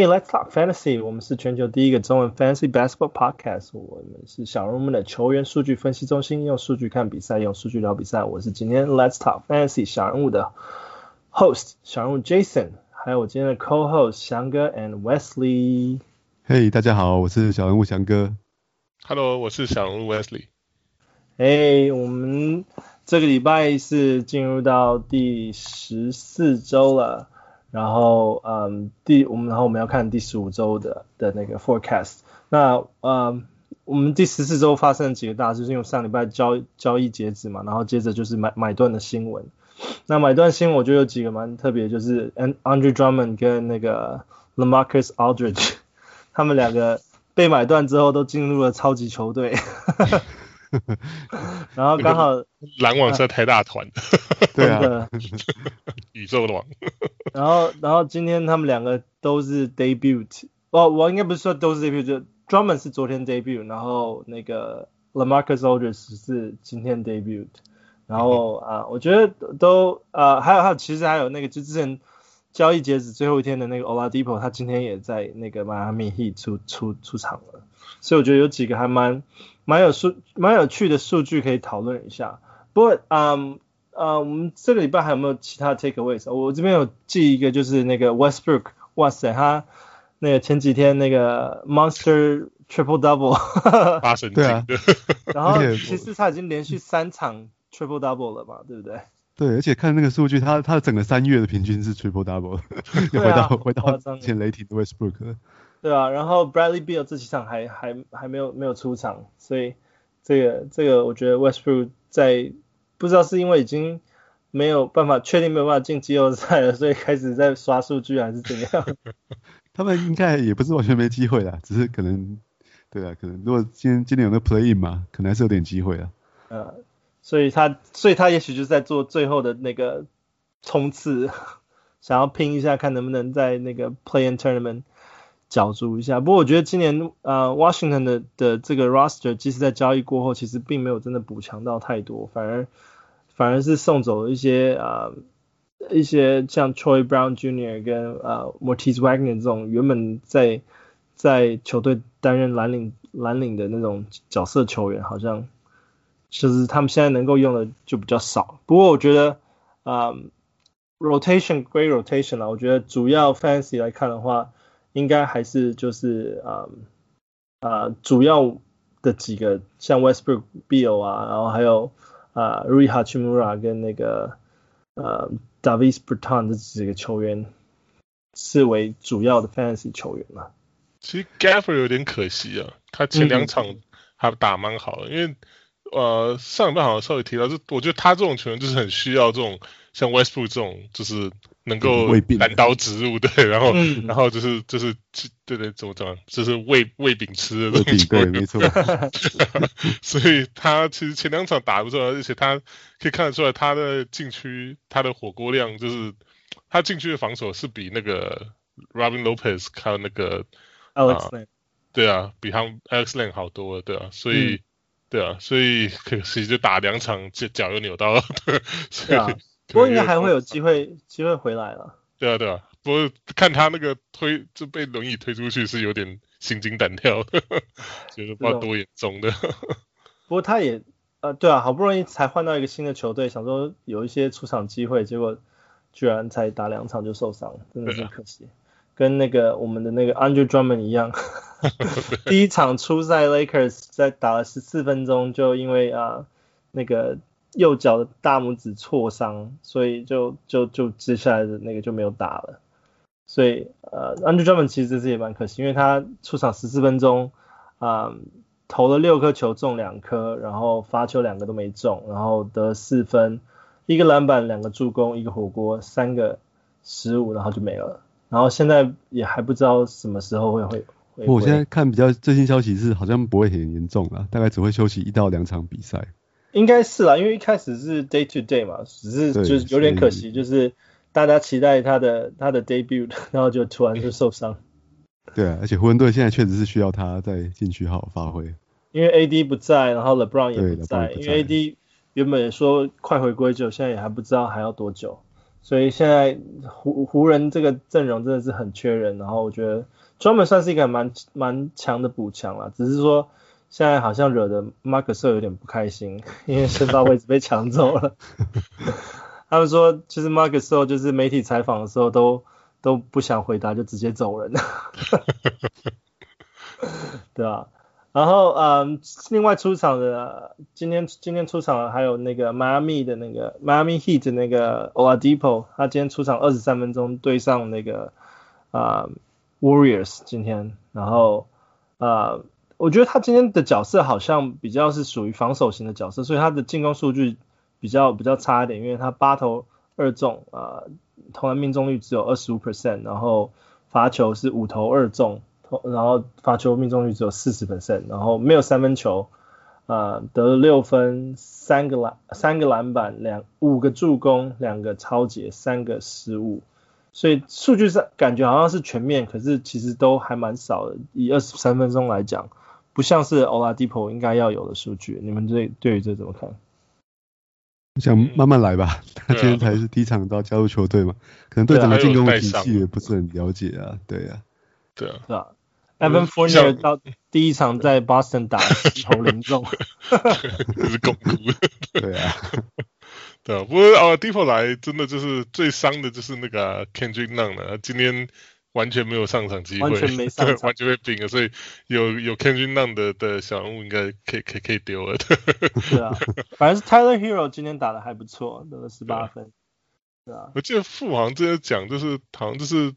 Hey, let's talk fantasy. 我们是全球第一个中文 fantasy basketball podcast。我们是小人物的球员数据分析中心，用数据看比赛，用数据聊比赛。我是今天 Let's talk fantasy 小人物的 host 小人物 Jason，还有我今天的 co-host 翔哥 and Wesley。Hey，大家好，我是小人物翔哥。Hello，我是小人物 Wesley。Hey，我们这个礼拜是进入到第十四周了。然后，嗯，第我们然后我们要看第十五周的的那个 forecast。那，嗯，我们第十四周发生了几个大事，就是因为上礼拜交交易截止嘛，然后接着就是买买断的新闻。那买断新闻我觉得有几个蛮特别，就是 Andrew Drummond 跟那个 LaMarcus Aldridge，他们两个被买断之后都进入了超级球队。然后刚好篮网是太大团，对啊，宇宙的网。然后然后今天他们两个都是 debut，哦，我应该不是说都是 debut，就 Drummond 是昨天 debut，然后那个 LaMarcus Aldridge 是今天 debut。然后啊，我觉得都啊，还有还有，其实还有那个就之前交易截止最后一天的那个 Oladipo，他今天也在那个 Miami Heat 出出出场了，所以我觉得有几个还蛮。蛮有数，蛮有趣的数据可以讨论一下。不过，嗯，呃，我们这个礼拜还有没有其他 takeaways？我这边有记一个，就是那个 Westbrook，哇塞，他那个前几天那个 Monster Triple Double，发神经。对啊。然后其实他已经连续三场 Triple Double 了嘛，对不对？对，而且看那个数据，他他整个三月的平均是 Triple Double，又 回到回到前雷霆的 Westbrook。对啊，然后 Bradley Beal 这几场还还还没有没有出场，所以这个这个我觉得 Westbrook 在不知道是因为已经没有办法确定没有办法进季后赛了，所以开始在刷数据还是怎样？他们应该也不是完全没机会啦，只是可能对啊，可能如果今天今天有个 Play In 嘛，可能还是有点机会啊。呃，所以他所以他也许就是在做最后的那个冲刺，想要拼一下，看能不能在那个 Play In Tournament。角逐一下，不过我觉得今年呃，Washington 的的这个 roster 即使在交易过后，其实并没有真的补强到太多，反而反而是送走了一些啊、呃、一些像 Troy Brown Jr. 跟呃 Moritz Wagner 这种原本在在球队担任蓝领蓝领的那种角色球员，好像就是他们现在能够用的就比较少。不过我觉得啊、呃、，rotation 归 rotation 啦，我觉得主要 fancy 来看的话。应该还是就是啊啊、呃、主要的几个像 Westbrook、Bill 啊，然后还有啊 Rui Hachimura 跟那个呃 Davis Bertans 这几个球员视为主要的 fantasy 球员嘛。其实 Gafford 有点可惜啊，他前两场还打蛮好的，嗯、因为呃上一半好像稍微提到，就我觉得他这种球员就是很需要这种像 Westbrook 这种就是。能够单刀直入，对，然后，嗯、然后就是就是，对对，怎么讲，就是喂喂饼吃的那种，对，没错。所以他其实前两场打不错，而且他可以看得出来，他的禁区，他的火锅量，就是他禁区的防守是比那个 Robin Lopez 还有那个 Alex Len，对啊，比他们 Alex l a n 好多了，对啊，所以，嗯、对啊，所以可惜就打两场脚脚又扭到了，对，所以。不过应该还会有机会，机会回来了。对啊，对啊。不过看他那个推就被轮椅推出去，是有点心惊胆跳的，觉得不知道多严重的。不过他也呃，对啊，好不容易才换到一个新的球队，想说有一些出场机会，结果居然才打两场就受伤，真的是可惜。啊、跟那个我们的那个 Andrew Drummond 一样，第一场初赛 Lakers 在打了十四分钟，就因为啊、呃、那个。右脚的大拇指挫伤，所以就就就接下来的那个就没有打了。所以呃，Andre Drummond 其实这次也蛮可惜，因为他出场十四分钟，啊、呃，投了六颗球中两颗，然后罚球两个都没中，然后得四分，一个篮板，两个助攻，一个火锅，三个失误，然后就没了。然后现在也还不知道什么时候会会。会我现在看比较最新消息是，好像不会很严重了，大概只会休息一到两场比赛。应该是啦，因为一开始是 day to day 嘛，只是就是有点可惜，就是大家期待他的他的 debut，然后就突然就受伤。对啊，而且湖人队现在确实是需要他在禁区好好发挥。因为 AD 不在，然后 LeBron 也不在，不在因为 AD 原本说快回归，就现在也还不知道还要多久，所以现在湖湖人这个阵容真的是很缺人，然后我觉得专门算是一个蛮蛮强的补强了，只是说现在好像惹得马克斯有点不开心，因为先发位置被抢走了。他们说，其实马克斯就是媒体采访的时候都都不想回答，就直接走人了，对啊？然后，嗯，另外出场的，今天今天出场的还有那个迈阿密的那个迈阿密 Heat 的那个 Oladipo，他今天出场二十三分钟对上那个啊、呃、Warriors 今天，然后啊、呃，我觉得他今天的角色好像比较是属于防守型的角色，所以他的进攻数据比较比较差一点，因为他八投二中啊、投篮命中率只有二十五 percent，然后罚球是五投二中。然后罚球命中率只有四十 percent，然后没有三分球，啊、得了六分，三个篮，三个篮板，两五个助攻，两个抄截，三个失误，所以数据上感觉好像是全面，可是其实都还蛮少的。以二十三分钟来讲，不像是 Oladipo 应该要有的数据。你们对对于这怎么看？我想慢慢来吧，他今天才是第一场到加入球队嘛，可能对整个进攻体系也不是很了解啊，对啊，对啊，是吧？Evan Fournier 到第一场在 Boston 打球零中，这是巩固。对啊，对啊。不过啊，Oladipo 来真的就是最伤的就是那个 Kendrick Nunn 了，今天完全没有上场机会，完全没上场，完全被冰了。所以有有 Kendrick Nunn 的的小人物应该可以可以可以丢了。对啊，反正是 Tyler Herro 今天打的还不错，得了十八分。对啊，我记得富航之前讲就是好像就是。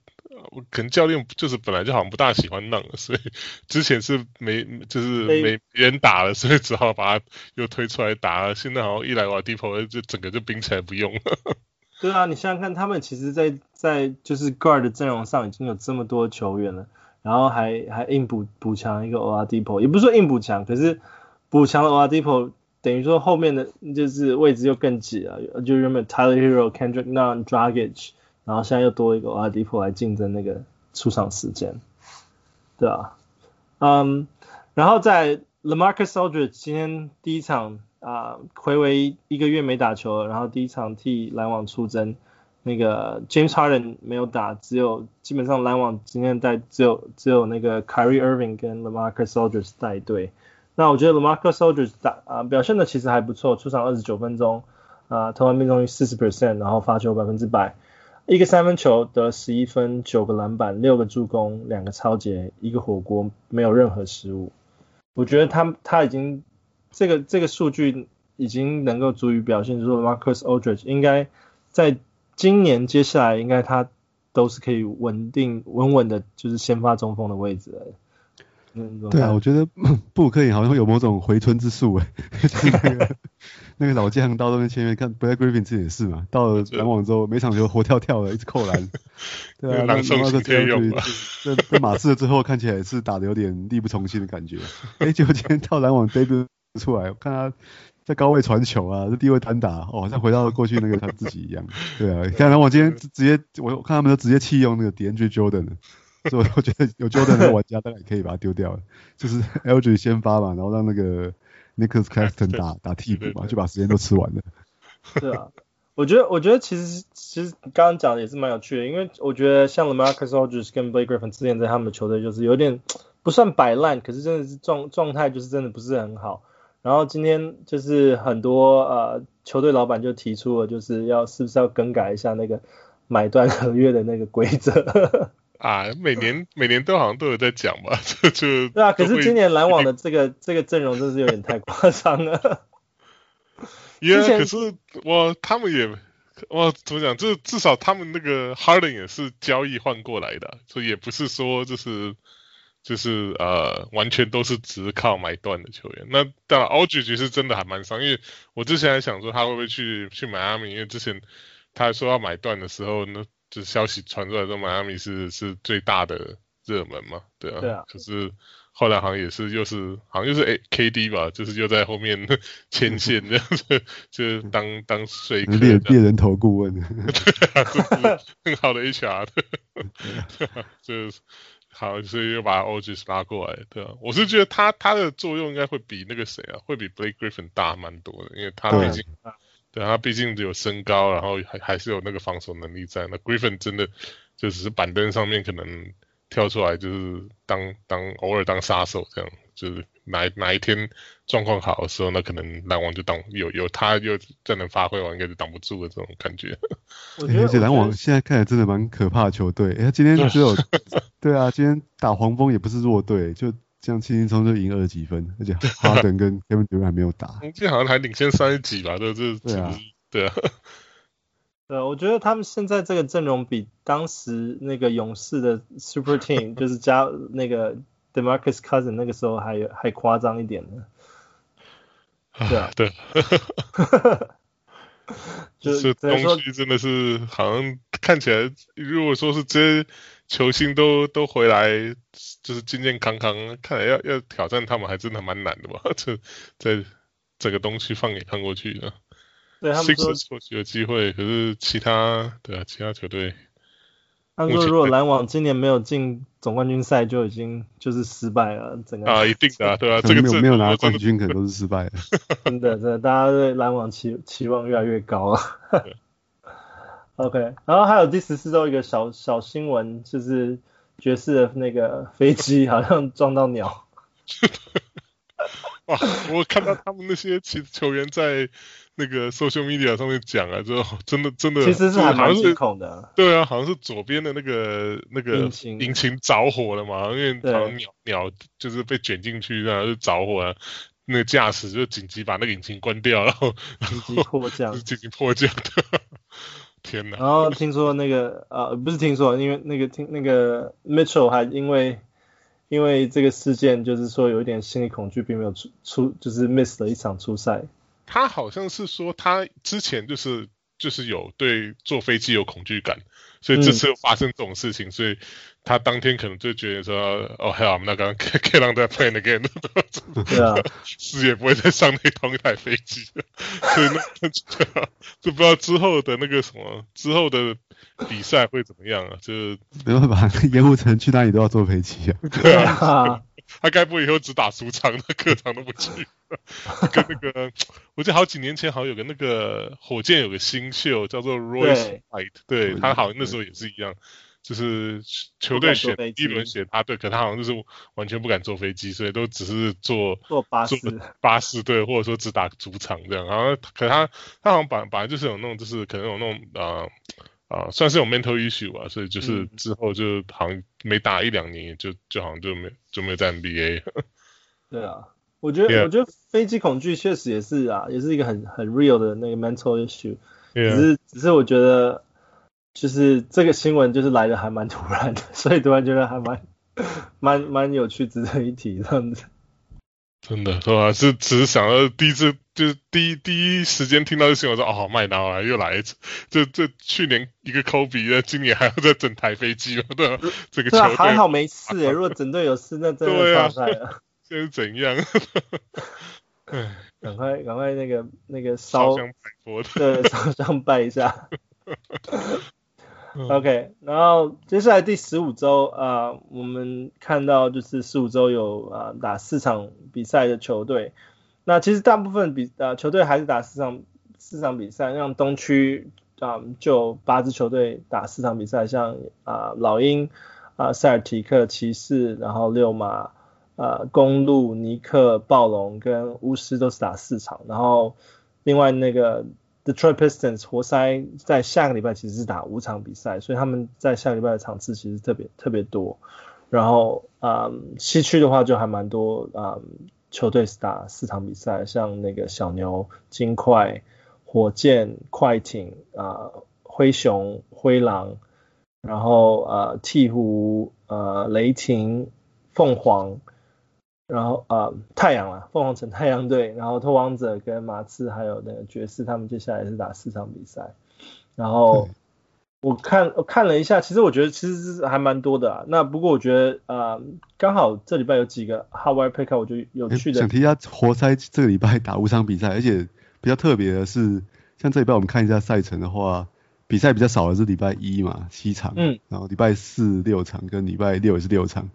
可能教练就是本来就好像不大喜欢浪，所以之前是没就是没人打了，所以只好把他又推出来打了。现在好像一来瓦迪波就整个就冰起来不用了。对啊，你想想看，他们其实在，在就是 guard 的阵容上已经有这么多球员了，然后还还硬补补强一个瓦迪波，也不是说硬补强，可是补强了瓦迪波，等于说后面的就是位置又更挤了，就原本 Tyler Hero、Kendrick Nunn、Dragic。然后现在又多一个 o r d e p o 来竞争那个出场时间，对啊，嗯，然后在 LaMarcus Aldridge 今天第一场啊，回为一个月没打球了，然后第一场替篮网出征，那个 James Harden 没有打，只有基本上篮网今天带只有只有那个 Kyrie Irving 跟 LaMarcus Aldridge 带队，那我觉得 LaMarcus Aldridge 打啊表现的其实还不错，出场二十九分钟啊，投篮命中率四十 percent，然后罚球百分之百。一个三分球得十一分，九个篮板，六个助攻，两个超截，一个火锅，没有任何失误。我觉得他他已经这个这个数据已经能够足以表现，就是说 Marcus Aldridge 应该在今年接下来应该他都是可以稳定稳稳的，就是先发中锋的位置的。对啊，我觉得 布鲁克林好像会有某种回春之术哎，那个那个老将到那边签约，看 Blake Griffin 自己也是嘛，到了篮网之后每场球活跳跳的，一直扣篮，对啊，那那个这样在马刺之后看起来是打的有点力不从心的感觉，哎，结果今天到篮网 debut 出来，我看他在高位传球啊，在低位单打，哦，像回到了过去那个他自己一样，对啊，看来我今天直接我看他们都直接弃用那个 DeAndre Jordan。所以我觉得有 Jordan 的玩家大概可以把它丢掉了，就是 LG 先发嘛，然后让那个 Nicholas Claxton 打打替补嘛，就把时间都吃完了。是啊，我觉得我觉得其实其实刚刚讲的也是蛮有趣的，因为我觉得像 LaMarcus Aldridge 跟 Blake Griffin 之前在他们的球队就是有点不算摆烂，可是真的是状状态就是真的不是很好。然后今天就是很多呃球队老板就提出了，就是要是不是要更改一下那个买断合约的那个规则。啊，每年每年都好像都有在讲吧，就就对啊。可是今年篮网的这个这个阵容真是有点太夸张了。因为可是我他们也我怎么讲？就至少他们那个 Harden 也是交易换过来的，所以也不是说就是就是呃完全都是只靠买断的球员。那当然，Aldridge 是真的还蛮伤，因为我之前还想说他会不会去去迈阿密，因为之前他还说要买断的时候呢。就消息传出来说，迈阿密是是最大的热门嘛，对啊。对啊。可是后来好像也是又是好像又是 A K D 吧，就是又在后面 牵线这样子，就是当当说客。猎猎人头顾问。对啊，就是很好的 H R 的。就是好，所以又把 Aldridge 拉过来，对啊。我是觉得他他的作用应该会比那个谁啊，会比 Blake Griffin 大蛮多的，因为他毕竟对，他毕竟有身高，然后还还是有那个防守能力在。那 Griffin 真的就只是板凳上面可能跳出来，就是当当偶尔当杀手这样，就是哪哪一天状况好的时候，那可能篮网就挡有有他又再能发挥完，应该就挡不住的这种感觉。而且篮网现在看起来真的蛮可怕的球队。哎，他今天只有对 啊，今天打黄蜂也不是弱队，就。这样轻轻松松就赢二十几分，而且哈登跟 Kevin Durant 还没有打，今天好像还领先三十几吧？对，这对啊，对啊，对，我觉得他们现在这个阵容比当时那个勇士的 Super Team 就是加那个 DeMarcus Cousins 那个时候还还夸张一点呢。对啊，对，就是东西真的是好像看起来，如果说是这些球星都都回来。就是健健康康，看来要要挑战他们还真的蛮难的吧？这在整个东西放眼看过去的，对他们说或许有机会，可是其他对啊，其他球队，他说如果篮网今年没有进总冠军赛，就已经就是失败了。整个啊，一定的、啊，对啊，这个没有没有拿冠军，可能都是失败的。真的，真的，大家对篮网期期望越来越高了。OK，然后还有第十四周一个小小新闻就是。爵士的那个飞机好像撞到鸟。哇！我看到他们那些其球员在那个 social media 上面讲啊，就真 的真的，其实是还蛮惊恐的。对啊，好像是左边的那个那个引擎着火了嘛，因为好像鸟鸟就是被卷进去，然后就着火了。那个驾驶就紧急把那个引擎关掉，然后 紧急迫降，紧急迫降的。天哪！然后听说那个呃，不是听说，因为那个听那个 Mitchell 还因为因为这个事件，就是说有一点心理恐惧，并没有出出，就是 miss 了一场初赛。他好像是说他之前就是就是有对坐飞机有恐惧感，所以这次又发生这种事情，嗯、所以。他当天可能就觉得说，哦，hell，那刚刚 can't let that plane again，对啊，死也不会再上那同一台飞机了。所以那就、不知道之后的那个什么之后的比赛会怎么样啊？就没办法，盐湖城去哪里都要坐飞机啊。对啊，他该不会以后只打主场，那客场都不去？跟那个，我记得好几年前好像有个那个火箭有个新秀叫做 Royce White，对，对他好像那时候也是一样。就是球队选第一轮选他，对，可他好像就是完全不敢坐飞机，所以都只是坐坐巴士，巴士对，或者说只打主场这样。然后可他他好像本本来就是有那种，就是可能有那种啊啊、呃呃，算是有 mental issue 吧，所以就是之后就好像没打一两年，就就好像就没就没有在 NBA。对啊，我觉得.我觉得飞机恐惧确实也是啊，也是一个很很 real 的那个 mental issue。只是只是我觉得。就是这个新闻就是来的还蛮突然的，所以突然觉得还蛮蛮蛮有趣，值得一提这样子。真的是吧？是只是想到第一次，就是第一第一时间听到这新闻说，哦，麦当劳又来一次。这这去年一个科比，那今年还要再整台飞机了？对吧？这个球队还好没事诶，如果整队有事，那真的差赛了。现在是怎样？哎，赶快赶快那个那个烧香拜佛，对，烧香拜一下。OK，然后接下来第十五周啊、呃，我们看到就是十五周有啊、呃、打四场比赛的球队，那其实大部分比啊、呃、球队还是打四场四场比赛，像东区啊、呃、就八支球队打四场比赛，像啊、呃、老鹰啊、呃、塞尔提克、骑士，然后六马啊、呃、公路、尼克、暴龙跟巫师都是打四场，然后另外那个。Detroit Pistons 活塞在下个礼拜其实是打五场比赛，所以他们在下个礼拜的场次其实特别特别多。然后啊、嗯，西区的话就还蛮多啊、嗯，球队是打四场比赛，像那个小牛、金块、火箭、快艇啊、灰熊、灰狼，然后啊，鹈鹕、啊雷霆、凤凰。然后啊、呃，太阳啊，凤凰城太阳队，然后拓王者跟马刺还有那个爵士，他们接下来是打四场比赛。然后我看我看了一下，其实我觉得其实是还蛮多的啊。那不过我觉得啊、呃，刚好这礼拜有几个 Hardware Pick，我觉得有趣的。想提一下活塞这个礼拜打五场比赛，而且比较特别的是，像这礼拜我们看一下赛程的话，比赛比较少的是礼拜一嘛，七场，嗯，然后礼拜四六场，跟礼拜六也是六场。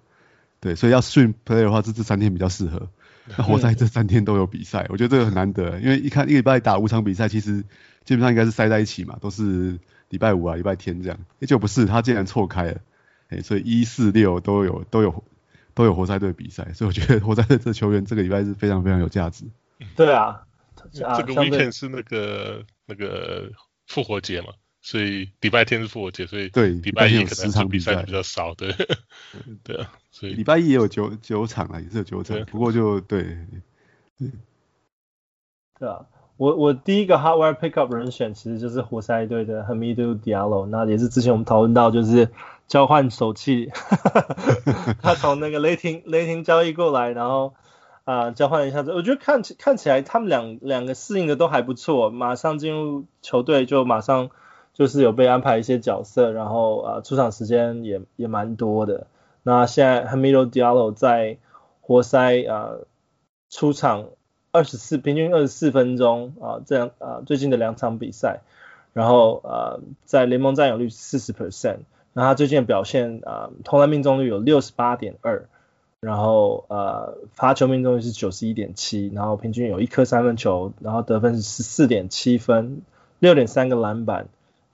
对，所以要 stream play 的话，这这三天比较适合。那活塞这三天都有比赛，我觉得这个很难得，因为一看一个礼拜打五场比赛，其实基本上应该是塞在一起嘛，都是礼拜五啊、礼拜天这样，也就不是，他竟然错开了，哎，所以一四六都有都有都有活塞队比赛，所以我觉得活塞队这球员这个礼拜是非常非常有价值。对啊，这个 weekend 是那个那个复活节嘛。所以礼拜天是复活节，所以对礼拜一可能场比赛比较少，对。对啊，所以礼拜一也有九九场啊，也是有九场，不过就对对。对啊，我我第一个 hardware pickup 人选其实就是活塞队的 Hamidou Diallo，那也是之前我们讨论到就是交换手气，他从那个雷霆雷霆交易过来，然后啊、呃、交换一下子，我觉得看起看起来他们两两个适应的都还不错，马上进入球队就马上。就是有被安排一些角色，然后啊出场时间也也蛮多的。那现在 Hamido Diallo 在活塞啊出场二十四，平均二十四分钟啊，这样啊最近的两场比赛，然后啊在联盟占有率四十 percent，那他最近的表现啊投篮命中率有六十八点二，然后呃罚球命中率是九十一点七，然后平均有一颗三分球，然后得分是十四点七分，六点三个篮板。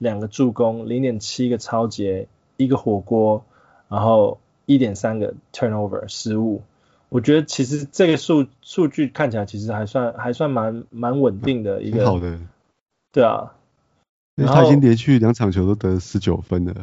两个助攻，零点七个超节，一个火锅，然后一点三个 turnover 失误。我觉得其实这个数数据看起来其实还算还算蛮蛮稳定的一个。好的。对啊。因为他已经连续两场球都得十九分了。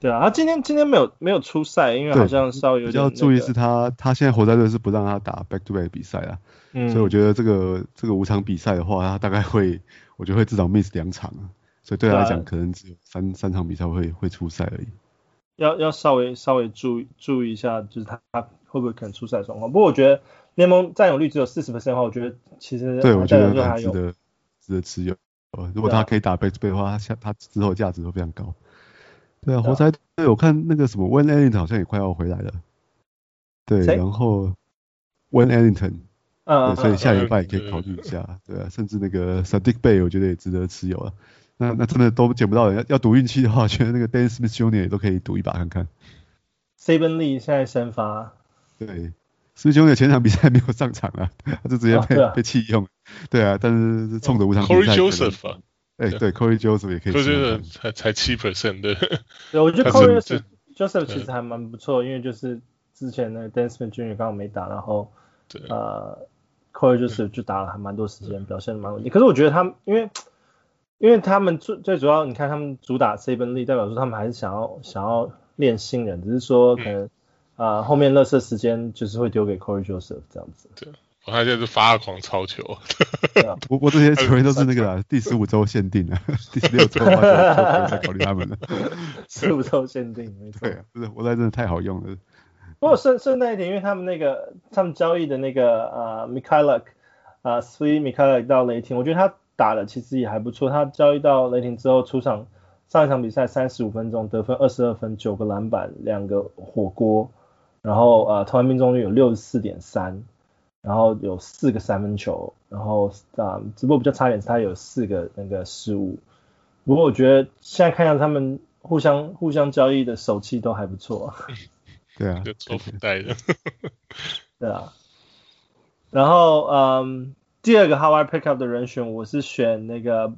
对啊，他今天今天没有没有出赛，因为好像稍微有点、那个。比较注意是他他现在活在队是不让他打 back to back 比赛啊，嗯、所以我觉得这个这个五场比赛的话，他大概会我觉得会至少 miss 两场啊。所以对他来讲，可能只有三三场比赛会会出赛而已。要要稍微稍微注意注意一下，就是他他会不会可能出赛状况。不过我觉得联盟占有率只有四十%的话，我觉得其实对我觉得还值得值得持有。如果他可以打 back to back 的话，他下他之后价值都非常高。对啊，活塞队我看那个什么 Wayne Ellington 好像也快要回来了。对，然后 Wayne Ellington，嗯，所以下礼拜也可以考虑一下。对啊，甚至那个 Saddiq Bay 我觉得也值得持有了。那那真的都捡不到人，要要赌运气的话，我觉得那个 Smith Jr. 也都可以赌一把看看。Saben Lee 现在先发。对，Smith Jr. 前场比赛没有上场啊，他就直接被、被弃用。对啊，但是冲着五场比赛。Cory Joseph 啊。哎，对，Cory Joseph 也可以。我觉得才才七 percent 的。对，我觉得 Cory Joseph 其实还蛮不错，因为就是之前那个 Smith Jr. 刚好没打，然后对呃 Cory Joseph 就打了还蛮多时间，表现蛮稳定。可是我觉得他因为。因为他们最最主要，你看他们主打 Saben Lee，代表说他们还是想要想要练新人，只是说可能啊、呃、后面垃圾时间就是会丢给 Cory Joseph 这样子。对，我看现在是发狂超球。不过这些球员都是那个啦，第十五周限定的，第十六周才考虑他们了。十五周限定，没错。对啊，不是活塞真的太好用了。不过顺顺带一点，因为他们那个他们交易的那个呃 Mykhailiuk 啊 Svi Mykhailiuk 到雷霆，我觉得他。打的其实也还不错，他交易到雷霆之后出场，上一场比赛三十五分钟得分二十二分，九个篮板，两个火锅，然后呃投篮命中率有六十四点三，然后有四个三分球，然后啊只不过比较差点是他有四个那个失误，不过我觉得现在看一下他们互相互相交易的手气都还不错。对啊，就托福带的。对啊，然后嗯。第二个 How I pickup 的人选，我是选那个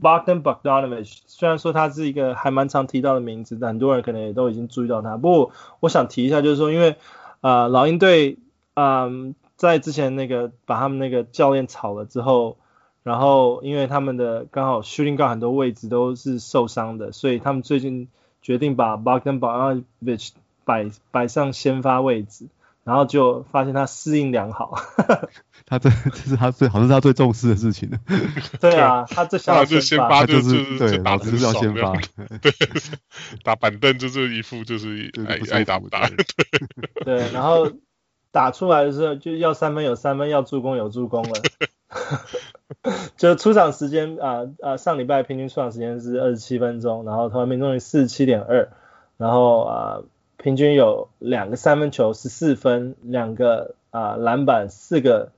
Bogdan Bogdanovic。虽然说他是一个还蛮常提到的名字，但很多人可能也都已经注意到他。不过我想提一下，就是说，因为呃老鹰队嗯在之前那个把他们那个教练炒了之后，然后因为他们的刚好 shooting guard 很多位置都是受伤的，所以他们最近决定把 Bogdan Bogdanovic 摆摆上先发位置，然后就发现他适应良好。他这这是他最好像是他最重视的事情了。对啊，他最想要先发就是对，老子就是要先发。对，打板凳就是一副就是爱爱打不打。对，然后打出来的时候就要三分有三分，要助攻有助攻了。就出场时间啊啊，上礼拜平均出场时间是二十七分钟，然后投篮命中率四十七点二，然后啊平均有两个三分球十四分，两个啊篮板四个。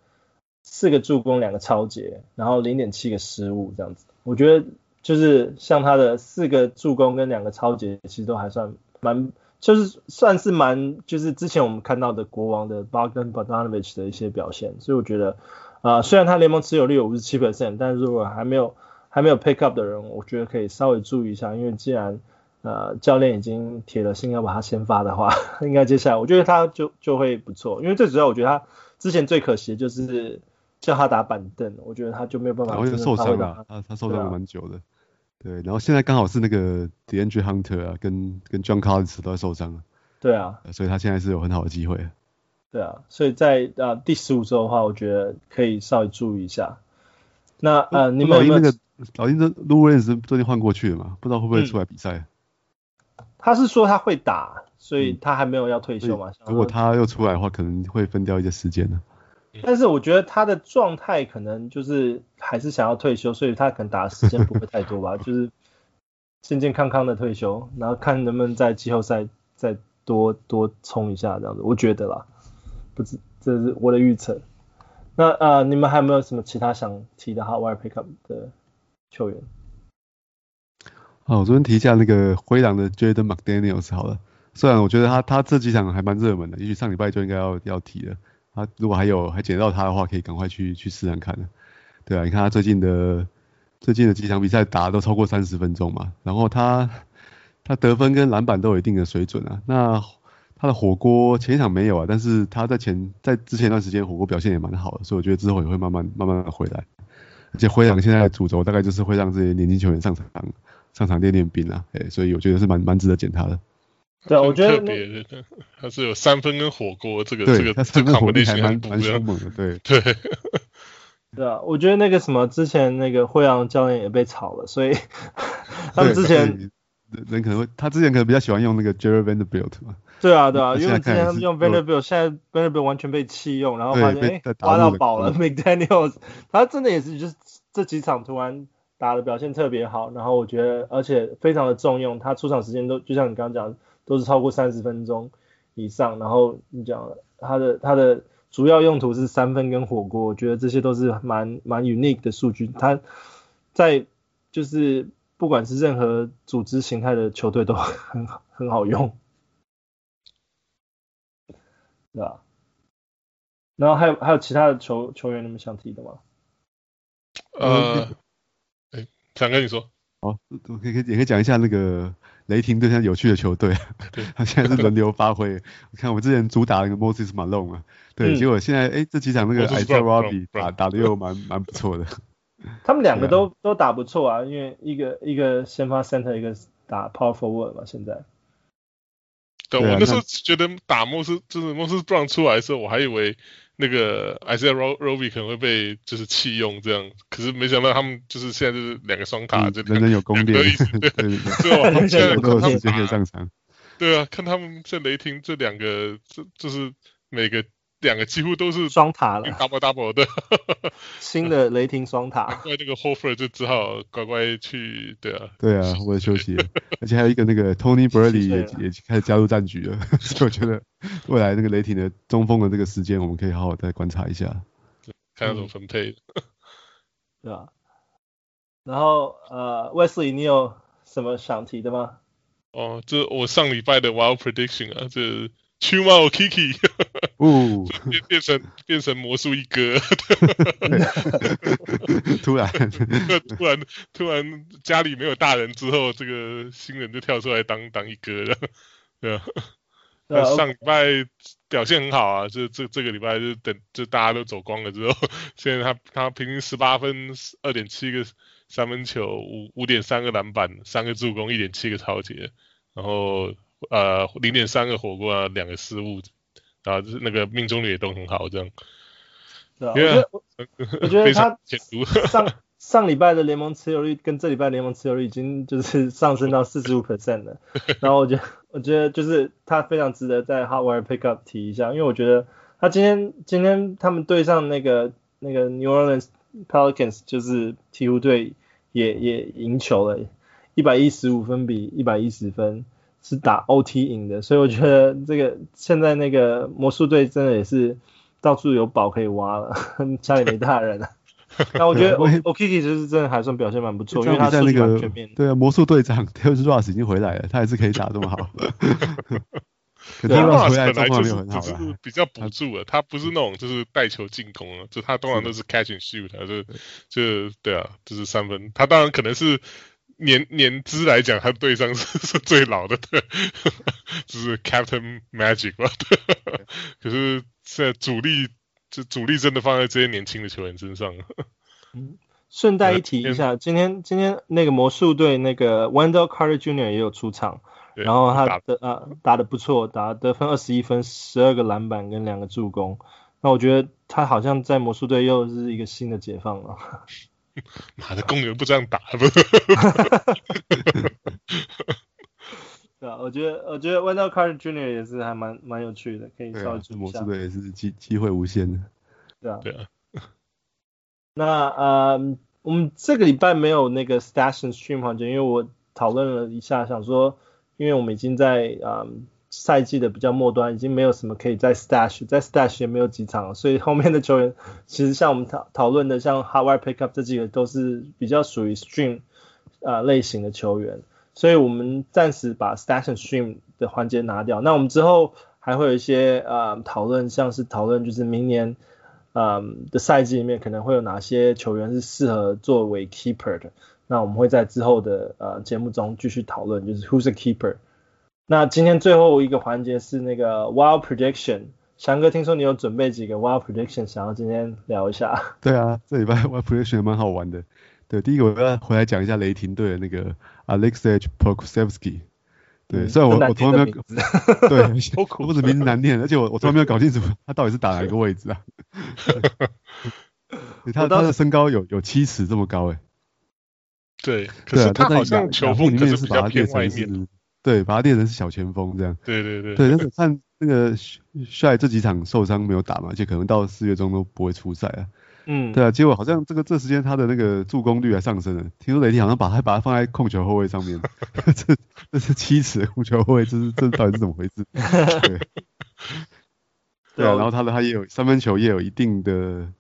四个助攻，两个抄截，然后零点七个失误，这样子，我觉得就是像他的四个助攻跟两个抄截，其实都还算蛮就是算是蛮就是之前我们看到的国王的 Bogdan Bogdanovic 的一些表现，所以我觉得啊、呃，虽然他联盟持有率有五十七 percent，但是如果还没有还没有 pick up 的人，我觉得可以稍微注意一下，因为既然呃教练已经铁了心要把他先发的话，应该接下来我觉得他就就会不错，因为最主要我觉得他之前最可惜的就是叫他打板凳，我觉得他就没有办法他会受伤了，他他受伤了蛮久的。对，然后现在刚好是那个 DeAndre Hunter 啊，跟跟 John Collins 都在受伤了。对啊，所以他现在是有很好的机会。对啊，所以在呃第十五周的话，我觉得可以稍微注意一下。那呃，你们有没有？老鹰的 Lou Williams 最近换过去了嘛？不知道会不会出来比赛？他是说他会打，所以他还没有要退休嘛。如果他又出来的话，可能会分掉一些时间呢。但是我觉得他的状态可能就是还是想要退休，所以他可能打的时间不会太多吧，就是健健康康的退休，然后看能不能在季后赛再多多冲一下这样子，我觉得啦，不是，这是我的预测。那呃，你们还有没有什么其他想提的 hot wire pickup 的球员？好，我昨天提一下那个灰狼的 Jaden McDaniels 好了，虽然我觉得他他这几场还蛮热门的，也许上礼拜就应该要要提了。他如果还有还捡到他的话，可以赶快去去试试看。对啊，你看他最近的最近的几场比赛打都超过三十分钟嘛，然后他他得分跟篮板都有一定的水准啊。那他的火锅前一场没有啊，但是他在前在之前一段时间火锅表现也蛮好的，所以我觉得之后也会慢慢慢慢的回来。而且灰狼现在的主轴大概就是会让这些年轻球员上场上场练练兵啊，哎，所以我觉得是蛮蛮值得捡他的。对，我觉得别他是有三分跟火锅这个对这个这个火力还蛮蛮凶猛的，对。对。对啊，我觉得那个什么之前那个灰狼教练也被炒了，所以 他们之前人可能会他之前可能比较喜欢用那个 Jerry Vanderbilt 嘛，对啊对啊，因为之前他们用 Vanderbilt，现在 Vanderbilt 完全被弃用，然后发现哎挖到宝了，McDaniels 他真的也是就是这几场突然打的表现特别好，然后我觉得而且非常的重用，他出场时间都就像你刚刚讲。都是超过三十分钟以上，然后你讲他的他的主要用途是三分跟火锅，我觉得这些都是蛮蛮 unique 的数据。他在就是不管是任何组织形态的球队都 很很好用，对吧？然后还有还有其他的球球员你们想提的吗？呃，哎，想跟你说，好，我可以可以也可以讲一下那个。雷霆队现在有趣的球队，他现在是轮流发挥。你看我之前主打那个 Moses Malone 啊，对，结果现在哎这几场那个 Isaiah Roby 打打的又蛮蛮不错的。他们两个都都打不错啊，因为一个一个先发 center，一个打 power forward 嘛，现在。对，我那时候觉得打莫斯就是莫斯 Brown 出来的时候，我还以为。那个 Isaiah Roby 可能会被就是弃用这样，可是没想到他们就是现在就是两个双塔，就人人有攻略，对对对，现在有时间可以上场。对啊，看他们这雷霆这两个，这就是每个。两个几乎都是双塔了，double double 的，新的雷霆双塔。怪那个 Horford 就只好乖乖去，对啊，对啊，我也休息了。而且还有一个那个 Tony Bradley 也也开始加入战局了，所以我觉得未来那个雷霆的中锋的这个时间，我们可以好好再观察一下，看他怎么分配。对啊。然后呃，Wesley，你有什么想提的吗？哦，这我上礼拜的 Wild Prediction 啊，这。Chuma Okeke，哦，变变成变成魔术一哥，突然，突然突然家里没有大人之后，这个新人就跳出来当当一哥了，对啊，那上礼拜表现很好啊，这这这个礼拜就等就大家都走光了之后，现在他他平均十八分，二点七个三分球，五五点三个篮板，三个助攻，一点七个超截，然后。呃，零点三个火锅啊，两个失误，然后就是那个命中率也都很好，这样。对啊，我觉得 我觉得他上上礼拜的联盟持有率跟这礼拜联盟持有率已经就是上升到四十五 percent 了。然后我觉得我觉得就是他非常值得在 Hot Wire Pickup 提一下，因为我觉得他今天今天他们对上那个那个 New Orleans Pelicans 就是鹈鹕队也也赢球了，一百一十五分比一百一十分。是打 OT 赢的，所以我觉得这个现在那个魔术队真的也是到处有宝可以挖了，家里没大人了。那我觉得 Okeke 其实真的还算表现蛮不错，因为他在那个对啊，魔术队长 Terrence Ross 已经回来了，他还是可以打这么好。可是 Ross 本来就是只是比较补助的，他不是那种就是带球进攻了，就他通常都是 catch and shoot，就就对啊，就是三分。他当然可能是年年资来讲，他队上是是最老的，对，就是 Captain Magic 吧。可是现在主力。就主力真的放在这些年轻的球员身上。嗯，顺带一提一下，今天今天那个魔术队那个 Wendell Carter Jr. 也有出场，然后他的啊打得不错，打得分二十一分，十二个篮板跟两个助攻。那我觉得他好像在魔术队又是一个新的解放了。妈的，公牛不这样打不？对啊，我觉得我觉得 Wendell Carter Jr. 也是还蛮蛮有趣的，可以稍微注意一下。魔术队也是机机会无限的。对啊。对啊。那呃，我们这个礼拜没有那个 Stash and Stream 环节，因为我讨论了一下，想说，因为我们已经在呃赛季的比较末端，已经没有什么可以在 Stash，在 Stash 也没有几场了，所以后面的球员其实像我们讨讨论的，像 Hot Wire Pickup 这几个都是比较属于 Stream 啊、呃、类型的球员。所以我们暂时把 Stash and Stream 的环节拿掉。那我们之后还会有一些呃讨论，像是讨论就是明年呃的赛季里面可能会有哪些球员是适合作为 Keeper 的。那我们会在之后的呃节目中继续讨论，就是 Who's a Keeper。那今天最后一个环节是那个 Wild Prediction。翔哥，听说你有准备几个 Wild Prediction，想要今天聊一下？对啊，这礼拜 Wild Prediction 蛮好玩的。对，第一个我要回来讲一下雷霆队的那个 Aleksej Pokusevski。对，虽然我我从来没有，对，不止名字难念，而且我我从来没有搞清楚他到底是打哪一个位置啊。他他的身高有有七尺这么高哎。对，可是他好像球风里面是把他练成是，对，把他练成是小前锋这样。对对对。对，但是看那个帅这几场受伤没有打嘛，而且可能到四月中都不会出赛啊。嗯，对啊，结果好像这个这时间他的那个助攻率还上升了。听说雷霆好像把他把他放在控球后卫上面，这这是七尺控球后卫，这是这到底是怎么回事？对，对啊，然后他的他也有三分球也有一定的，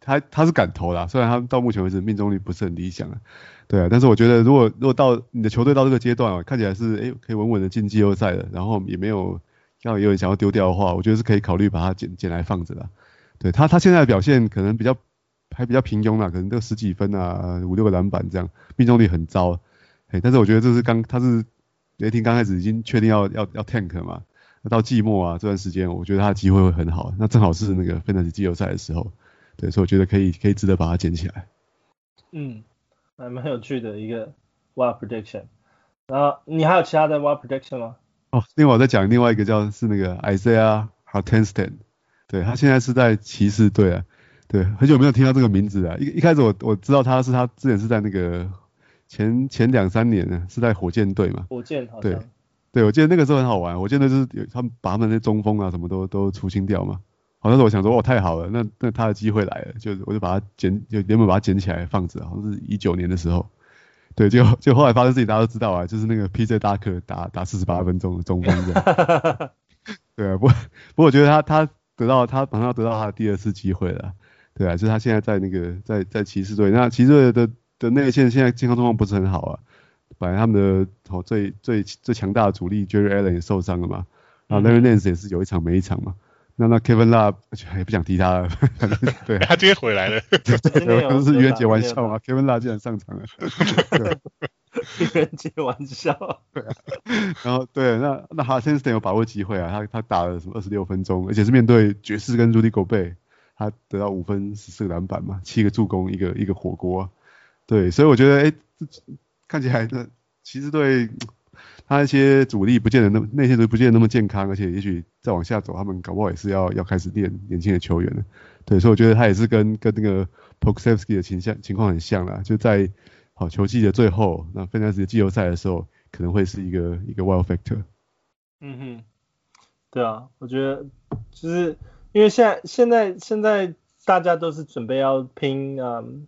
他他是敢投啦，虽然他到目前为止命中率不是很理想啊。对啊，但是我觉得如果如果到你的球队到这个阶段啊，看起来是哎可以稳稳的进季后赛的，然后也没有要有人想要丢掉的话，我觉得是可以考虑把他捡捡来放着的。对他他现在的表现可能比较。还比较平庸啦，可能都十几分啊，五六个篮板这样，命中率很糟。哎，但是我觉得这是刚他是雷霆刚开始已经确定要要要 tank 嘛，那到季末啊这段时间，我觉得他的机会会很好。那正好是那个分等级季后赛的时候，对，所以我觉得可以可以值得把它捡起来。嗯，还蛮有趣的一个 wild prediction。然后你还有其他的 wild prediction 吗？哦，另外我再讲另外一个叫是那个 Isaiah Hartenstein，对他现在是在骑士队啊。对，很久没有听到这个名字啊。一一开始我我知道他是他之前是在那个前前两三年呢，是在火箭队嘛。火箭好像。对，对我记得那个时候很好玩。火箭队就是有他们把他们那中锋啊什么都都除清掉嘛。好像是我想说，哦，太好了，那那他的机会来了，就我就把他捡，就原本把他捡起来放着，好像是一九年的时候。对，就就后来发生事情，大家都知道啊，就是那个 PJ 大克打打四十八分钟的中锋这样。对啊，不不过我觉得他他得到他马上要得到他的第二次机会了。对啊，就是他现在在那个在在骑士队，那骑士队的的内线现在健康状况不是很好啊。本来他们的哦最最最强大的主力 Jarrett Allen 也受伤了嘛，然后 Larry Nance 也是有一场没一场嘛。那那 Kevin Love 也不想提他了，对，他今天回来了，对，都是愚人节玩笑嘛。Kevin Love 竟然上场了，愚人节玩笑。对啊，然后对，那那 Hartenstein 有把握机会啊，他他打了什么二十六分钟，而且是面对爵士跟 Rudy Gobert。他得到五分十四个篮板嘛，七个助攻，一个一个火锅，对，所以我觉得，哎、欸，看起来呢，骑士队他一些主力不见得那么那些都不见得那么健康，而且也许再往下走，他们搞不好也是要要开始练年轻的球员了，对，所以我觉得他也是跟跟那个 Pokusevski 的情况情况很像啦，就在好球季的最后，那分开始季后赛的时候，可能会是一个一个 wild Factor。嗯哼，对啊，我觉得就是。因为现在现在现在大家都是准备要拼，嗯，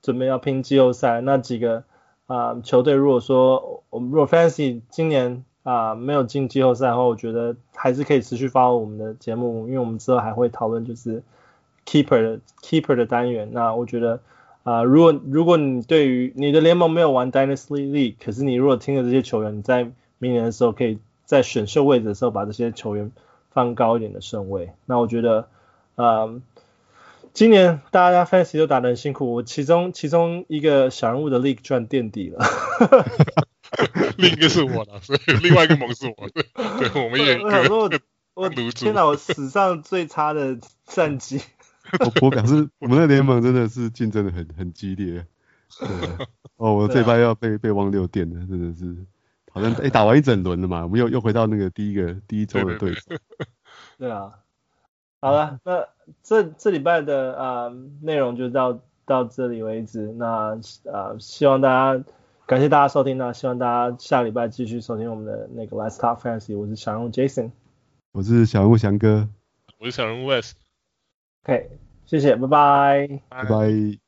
准备要拼季后赛。那几个啊、球队，如果说我们如果 Fantasy 今年啊、没有进季后赛的话，我觉得还是可以持续发我们的节目，因为我们之后还会讨论就是 keeper 的 keeper 的单元。那我觉得啊、如果如果你对于你的联盟没有玩 Dynasty League，可是你如果听了这些球员，你在明年的时候可以在选秀位置的时候把这些球员放高一点的顺位。那我觉得，呃，今年大家 Fantasy 都打得很辛苦，我其中其中一个小人物的 League 赚垫底了。另一个是我的，所以 另外一个盟是我的。对，我们也我想说我，我天哪，我史上最差的战绩。我我表示，我们的联盟真的是竞争的很很激烈。对，哦，我这一班要被被汪六垫了，真的是，好像哎、欸、打完一整轮了嘛，我们又又回到那个第一个第一周的对手。对啊，好了，那这这礼拜的啊内容就到到这里为止。那啊，希望大家。感谢大家收听，那希望大家下礼拜继续收听我们的那个 Let's Talk Fantasy。我是小人物 Jason，我是小人物翔哥，我是小人物 Wes。OK，谢谢，拜拜，拜拜。